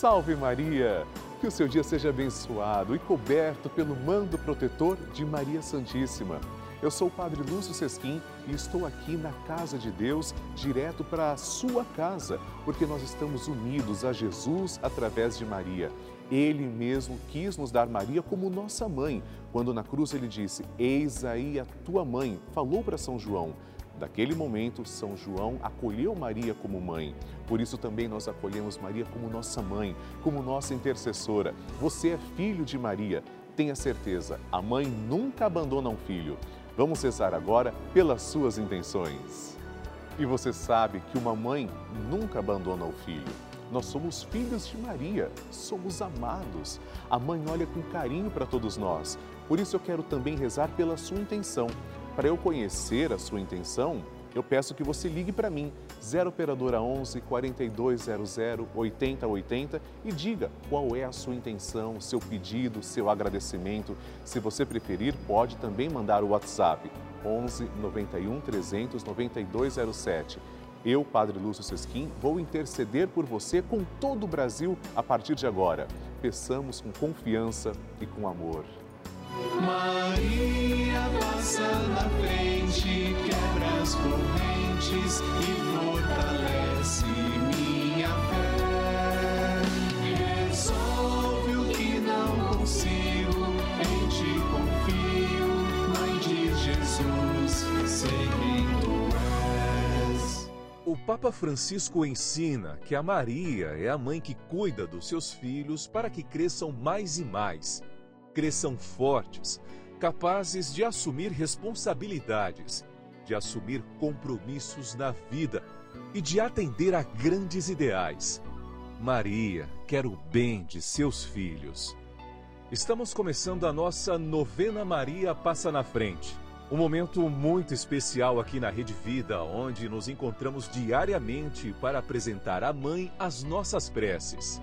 Salve Maria! Que o seu dia seja abençoado e coberto pelo mando protetor de Maria Santíssima. Eu sou o Padre Lúcio Sesquim e estou aqui na casa de Deus, direto para a sua casa, porque nós estamos unidos a Jesus através de Maria. Ele mesmo quis nos dar Maria como nossa mãe, quando na cruz ele disse: Eis aí a tua mãe, falou para São João. Daquele momento, São João acolheu Maria como mãe. Por isso também nós acolhemos Maria como nossa mãe, como nossa intercessora. Você é filho de Maria. Tenha certeza, a mãe nunca abandona um filho. Vamos rezar agora pelas suas intenções. E você sabe que uma mãe nunca abandona o filho. Nós somos filhos de Maria, somos amados. A mãe olha com carinho para todos nós. Por isso eu quero também rezar pela sua intenção. Para eu conhecer a sua intenção, eu peço que você ligue para mim, 0 operadora 11 4200 8080 e diga qual é a sua intenção, seu pedido, seu agradecimento. Se você preferir, pode também mandar o WhatsApp 11 91 300 9207. Eu, Padre Lúcio Sesquim, vou interceder por você com todo o Brasil a partir de agora. Peçamos com confiança e com amor. Maria passa na frente, quebra as correntes e fortalece minha fé. Resolve o que não consigo, em ti confio, Mãe de Jesus, sei quem tu és. O Papa Francisco ensina que a Maria é a mãe que cuida dos seus filhos para que cresçam mais e mais cresçam fortes, capazes de assumir responsabilidades, de assumir compromissos na vida e de atender a grandes ideais. Maria quer o bem de seus filhos. Estamos começando a nossa novena Maria Passa na Frente. Um momento muito especial aqui na Rede Vida, onde nos encontramos diariamente para apresentar à Mãe as nossas preces.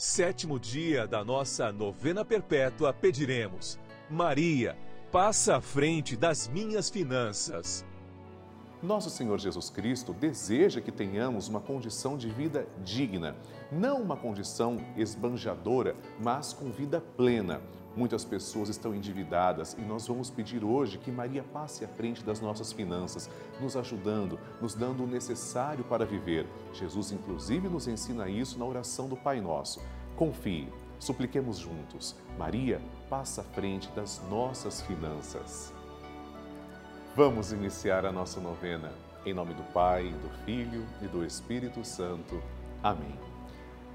sétimo dia da nossa novena perpétua, pediremos: Maria, passa à frente das minhas finanças. Nosso Senhor Jesus Cristo deseja que tenhamos uma condição de vida digna, não uma condição esbanjadora, mas com vida plena. Muitas pessoas estão endividadas e nós vamos pedir hoje que Maria passe à frente das nossas finanças, nos ajudando, nos dando o necessário para viver. Jesus, inclusive, nos ensina isso na oração do Pai Nosso. Confie, supliquemos juntos. Maria passa à frente das nossas finanças. Vamos iniciar a nossa novena. Em nome do Pai, do Filho e do Espírito Santo. Amém.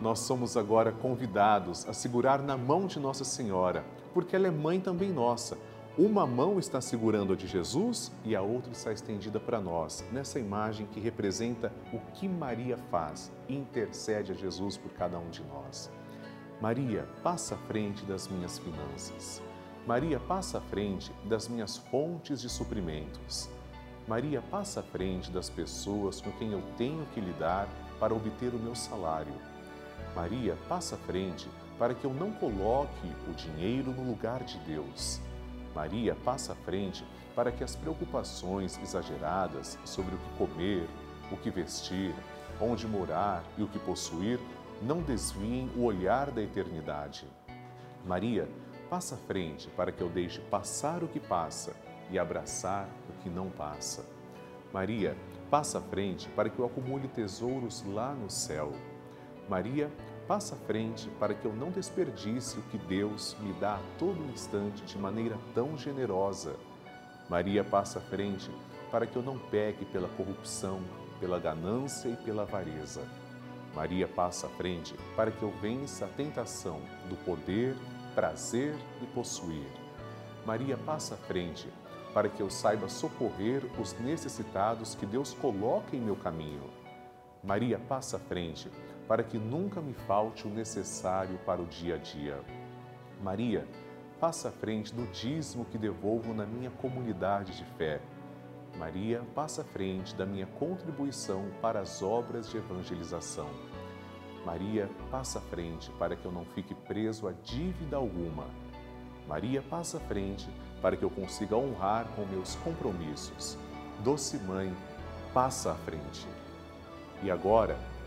Nós somos agora convidados a segurar na mão de Nossa Senhora, porque ela é mãe também nossa. Uma mão está segurando a de Jesus e a outra está estendida para nós, nessa imagem que representa o que Maria faz, intercede a Jesus por cada um de nós. Maria, passa à frente das minhas finanças. Maria, passa à frente das minhas fontes de suprimentos. Maria, passa à frente das pessoas com quem eu tenho que lidar para obter o meu salário. Maria, passa à frente para que eu não coloque o dinheiro no lugar de Deus. Maria, passa à frente para que as preocupações exageradas sobre o que comer, o que vestir, onde morar e o que possuir não desviem o olhar da eternidade. Maria, passa à frente para que eu deixe passar o que passa e abraçar o que não passa. Maria, passa à frente para que eu acumule tesouros lá no céu. Maria, passa à frente para que eu não desperdice o que Deus me dá a todo instante de maneira tão generosa. Maria, passa à frente para que eu não peque pela corrupção, pela ganância e pela avareza. Maria, passa à frente para que eu vença a tentação do poder, prazer e possuir. Maria, passa à frente para que eu saiba socorrer os necessitados que Deus coloca em meu caminho. Maria, passa à frente para que nunca me falte o necessário para o dia a dia. Maria, passa à frente do dízimo que devolvo na minha comunidade de fé. Maria, passa à frente da minha contribuição para as obras de evangelização. Maria, passa à frente para que eu não fique preso a dívida alguma. Maria, passa à frente para que eu consiga honrar com meus compromissos. Doce Mãe, passa à frente. E agora,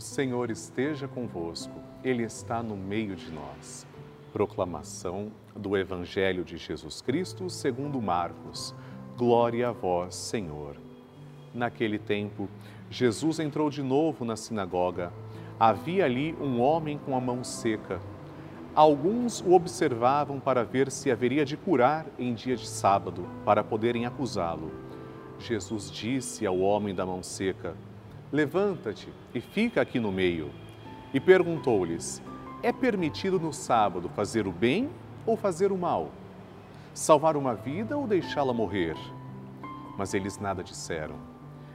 Senhor esteja convosco, Ele está no meio de nós. Proclamação do Evangelho de Jesus Cristo segundo Marcos. Glória a vós, Senhor. Naquele tempo, Jesus entrou de novo na sinagoga. Havia ali um homem com a mão seca. Alguns o observavam para ver se haveria de curar em dia de sábado, para poderem acusá-lo. Jesus disse ao homem da mão seca: Levanta-te e fica aqui no meio. E perguntou-lhes: É permitido no sábado fazer o bem ou fazer o mal? salvar uma vida ou deixá-la morrer? Mas eles nada disseram.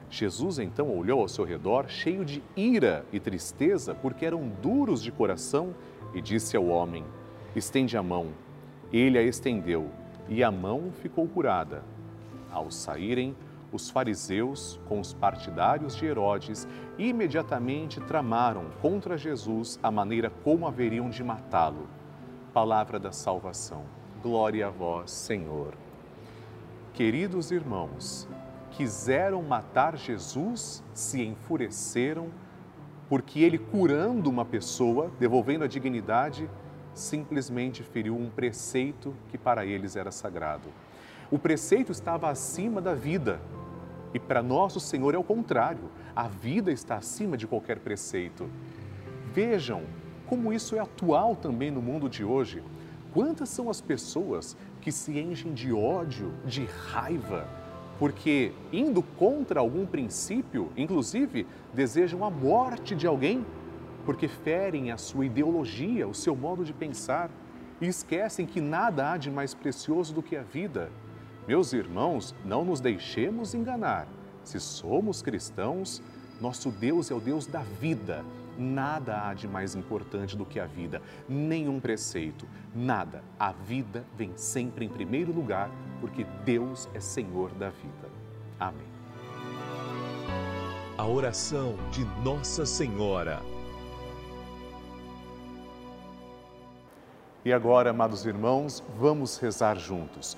Jesus então olhou ao seu redor, cheio de ira e tristeza, porque eram duros de coração, e disse ao homem: Estende a mão. Ele a estendeu, e a mão ficou curada. Ao saírem, os fariseus, com os partidários de Herodes, imediatamente tramaram contra Jesus a maneira como haveriam de matá-lo. Palavra da salvação. Glória a vós, Senhor. Queridos irmãos, quiseram matar Jesus, se enfureceram, porque ele, curando uma pessoa, devolvendo a dignidade, simplesmente feriu um preceito que para eles era sagrado. O preceito estava acima da vida. E para nosso Senhor é o contrário. A vida está acima de qualquer preceito. Vejam como isso é atual também no mundo de hoje. Quantas são as pessoas que se enchem de ódio, de raiva, porque indo contra algum princípio, inclusive desejam a morte de alguém, porque ferem a sua ideologia, o seu modo de pensar e esquecem que nada há de mais precioso do que a vida. Meus irmãos, não nos deixemos enganar. Se somos cristãos, nosso Deus é o Deus da vida Nada há de mais importante do que a vida, nenhum preceito, nada. A vida vem sempre em primeiro lugar, porque Deus é Senhor da vida. Amém. A oração de Nossa Senhora. E agora, amados irmãos, vamos rezar juntos.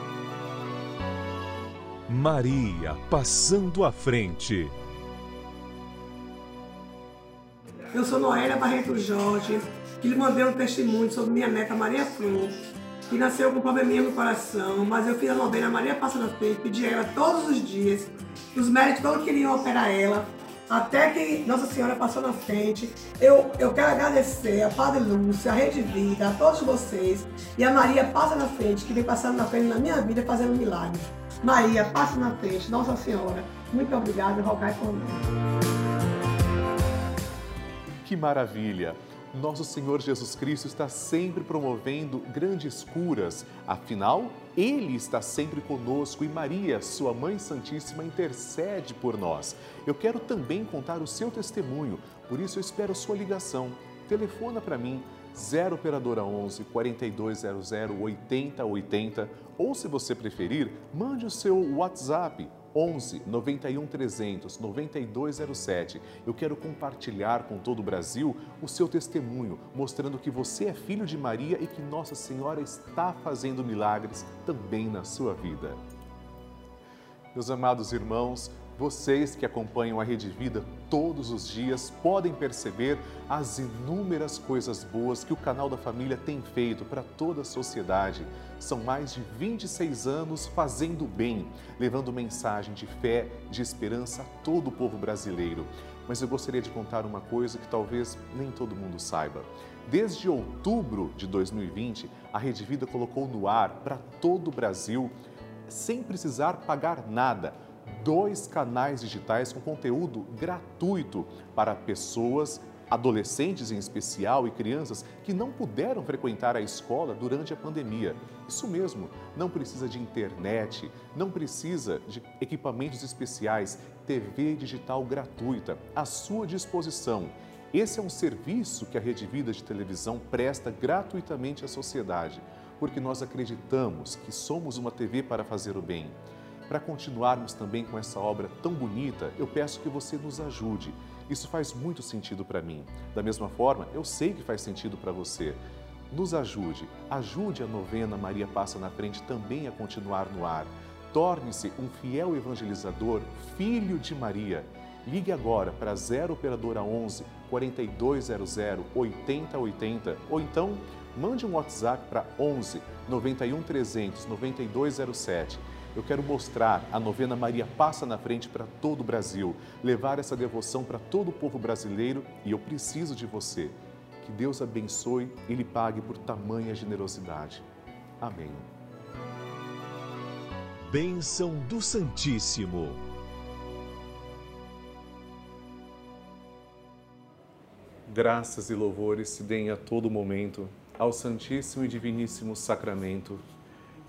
Maria passando à frente. Eu sou Noélia Barreto Jorge, que lhe mandei um testemunho sobre minha neta Maria Flor, que nasceu com um probleminha no coração, mas eu fiz a novena Maria Passa na Frente, pedi a ela todos os dias. Os médicos todos queriam operar ela, até que Nossa Senhora passou na frente. Eu, eu quero agradecer a Padre Lúcia, a Rede Vida, a todos vocês e a Maria Passa na Frente, que vem passando na frente na minha vida fazendo milagres. Maria, passa na frente, Nossa Senhora, muito obrigada, rogai por mim. Que maravilha! Nosso Senhor Jesus Cristo está sempre promovendo grandes curas, afinal, Ele está sempre conosco e Maria, Sua Mãe Santíssima, intercede por nós. Eu quero também contar o seu testemunho, por isso eu espero sua ligação. Telefona para mim, 0 Operadora 11 4200 8080 ou, se você preferir, mande o seu WhatsApp 11 91 300 9207. Eu quero compartilhar com todo o Brasil o seu testemunho, mostrando que você é filho de Maria e que Nossa Senhora está fazendo milagres também na sua vida. Meus amados irmãos, vocês que acompanham a Rede Vida todos os dias podem perceber as inúmeras coisas boas que o canal da família tem feito para toda a sociedade. São mais de 26 anos fazendo bem, levando mensagem de fé, de esperança a todo o povo brasileiro. Mas eu gostaria de contar uma coisa que talvez nem todo mundo saiba. Desde outubro de 2020, a Rede Vida colocou no ar para todo o Brasil, sem precisar pagar nada dois canais digitais com conteúdo gratuito para pessoas, adolescentes em especial e crianças que não puderam frequentar a escola durante a pandemia. Isso mesmo, não precisa de internet, não precisa de equipamentos especiais, TV digital gratuita à sua disposição. Esse é um serviço que a Rede Vida de Televisão presta gratuitamente à sociedade, porque nós acreditamos que somos uma TV para fazer o bem. Para continuarmos também com essa obra tão bonita, eu peço que você nos ajude. Isso faz muito sentido para mim. Da mesma forma, eu sei que faz sentido para você. Nos ajude, ajude a novena Maria Passa na Frente também a continuar no ar. Torne-se um fiel evangelizador, filho de Maria. Ligue agora para 0 Operadora 11 4200 8080 ou então mande um WhatsApp para 11 91 300 9207 eu quero mostrar a novena Maria Passa na Frente para todo o Brasil, levar essa devoção para todo o povo brasileiro e eu preciso de você. Que Deus abençoe e lhe pague por tamanha generosidade. Amém. Bênção do Santíssimo. Graças e louvores se deem a todo momento ao Santíssimo e Diviníssimo Sacramento.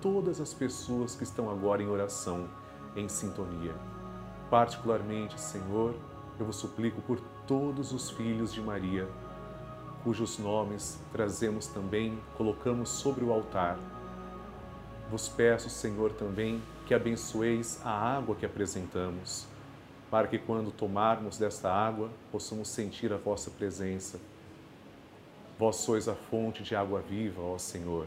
todas as pessoas que estão agora em oração, em sintonia. Particularmente, Senhor, eu vos suplico por todos os filhos de Maria cujos nomes trazemos também, colocamos sobre o altar. Vos peço, Senhor, também que abençoeis a água que apresentamos, para que quando tomarmos desta água possamos sentir a vossa presença. Vós sois a fonte de água viva, ó Senhor.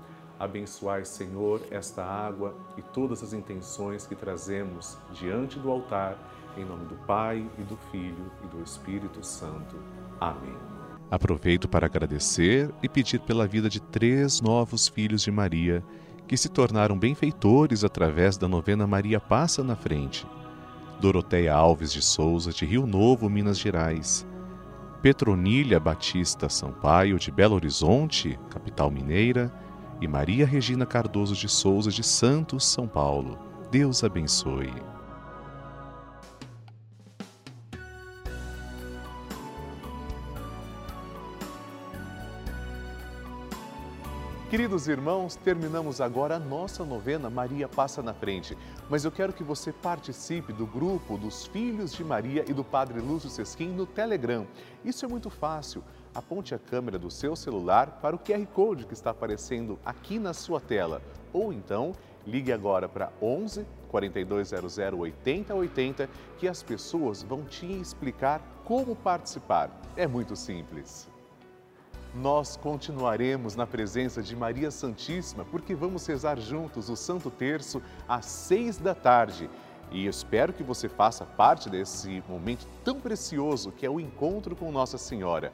Abençoai, Senhor, esta água e todas as intenções que trazemos diante do altar, em nome do Pai e do Filho e do Espírito Santo. Amém. Aproveito para agradecer e pedir pela vida de três novos filhos de Maria que se tornaram benfeitores através da novena Maria Passa na Frente. Doroteia Alves de Souza, de Rio Novo, Minas Gerais. Petronília Batista Sampaio, de Belo Horizonte, capital mineira. E Maria Regina Cardoso de Souza, de Santos, São Paulo. Deus abençoe. Queridos irmãos, terminamos agora a nossa novena Maria Passa na Frente. Mas eu quero que você participe do grupo dos Filhos de Maria e do Padre Lúcio Sesquim no Telegram. Isso é muito fácil. Aponte a câmera do seu celular para o QR Code que está aparecendo aqui na sua tela. Ou então, ligue agora para 11 4200 8080 que as pessoas vão te explicar como participar. É muito simples nós continuaremos na presença de Maria Santíssima, porque vamos rezar juntos o Santo Terço às seis da tarde. E espero que você faça parte desse momento tão precioso que é o encontro com Nossa Senhora.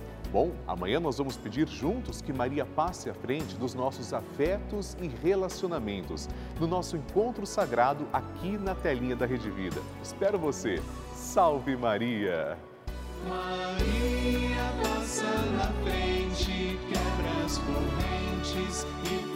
Bom, amanhã nós vamos pedir juntos que Maria passe à frente dos nossos afetos e relacionamentos, no nosso encontro sagrado aqui na telinha da Rede Vida. Espero você! Salve Maria! Maria passa na frente, quebra as correntes e.